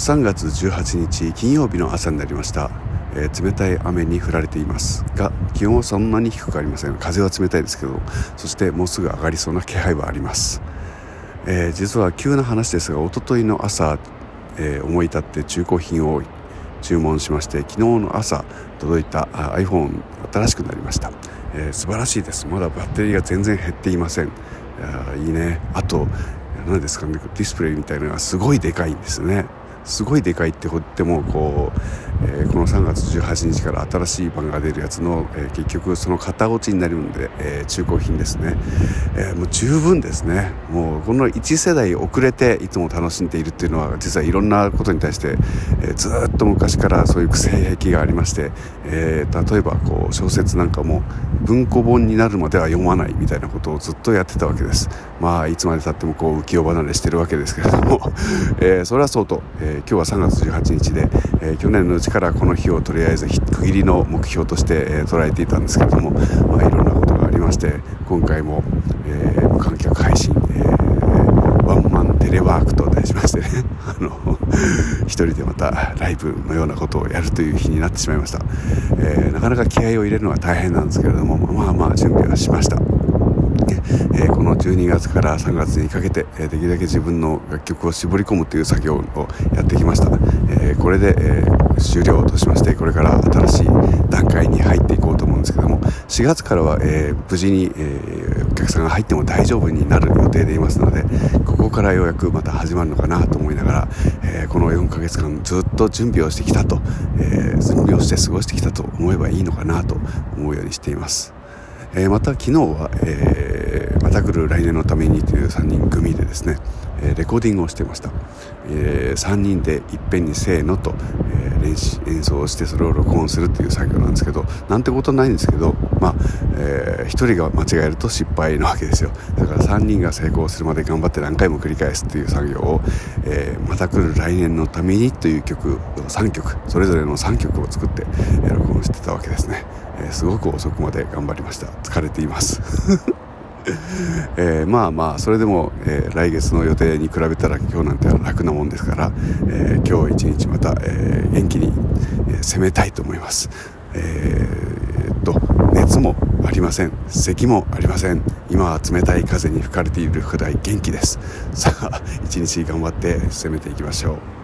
3月18日金曜日の朝になりました、えー、冷たい雨に降られています。が気温はそんなに低くありません。風は冷たいですけどそしてもうすぐ上がりそうな気配はあります、えー、実は急な話ですがおとといの朝、えー、思い立って中古品を注文しまして昨日の朝届いた iPhone 新しくなりました、えー、素晴らしいです。まだバッテリーが全然減っていません。いいね。あと何ですかねディスプレイみたいなのがすごいでかいんですね。すごいでかいって言ってもこう、えー、この3月18日から新しい版が出るやつの、えー、結局その型落ちになるんで、えー、中古品ですね、えもう十分ですね。もうこの1世代遅れていつも楽しんでいるっていうのは実はいろんなことに対して、えずっと昔からそういう性癖がありまして、え例えばこう小説なんかも文庫本になるまでは読まないみたいなことをずっとやってたわけです。まあいつまでたってもこう浮世離れしてるわけですけれども、えそれはそうと、え今日は3月18日で、え、去年のうちからこの日をとりあえず区切りの目標として、え、捉えていたんですけれども、まあ、いろんなことがありまして今回も、えー、無観客配信、えー、ワンマンテレワークと題しましてね あの一人でまたライブのようなことをやるという日になってしまいました、えー、なかなか気合を入れるのは大変なんですけれどもまあまあ準備はしました。え、この12月から3月にかけて、え、できるだけ自分の楽曲を絞り込むという作業をやってきました、え、これで、え終了としましてこれから新しい段階に入っていこうと思うんですけども4月からは、え無事に、えお客さんが入っても大丈夫になる予定でいますのでここからようやくまた始まるのかなと思いながら、えこの4ヶ月間ずっと準備をしてきたと、え準備をして過ごしてきたと思えばいいのかなと思うようにしています。えー、また昨日は、えー、また来る来年のためにという3人組でですね、え、レコーディングをしてました、えー、3人でいっぺんにせーのと、えー、練習演奏をしてそれを録音するという作業なんですけどなんてことないんですけど、まあえー、1人が間違えると失敗なわけですよ。だから3人が成功するまで頑張って何回も繰り返すという作業を、え、また来る来年のためにという曲を3曲それぞれの3曲を作って、録音してたわけですね、え、すごく遅くまで頑張りました。疲れています。えー、まあまあそれでも、えー、来月の予定に比べたら今日なんて楽なもんですから、えー、今日一日また、え元気に、え攻めたいと思います。えっと熱もありません。咳もありません。今は冷たい風に吹かれているくらい元気です。さあ一日頑張って攻めていきましょう。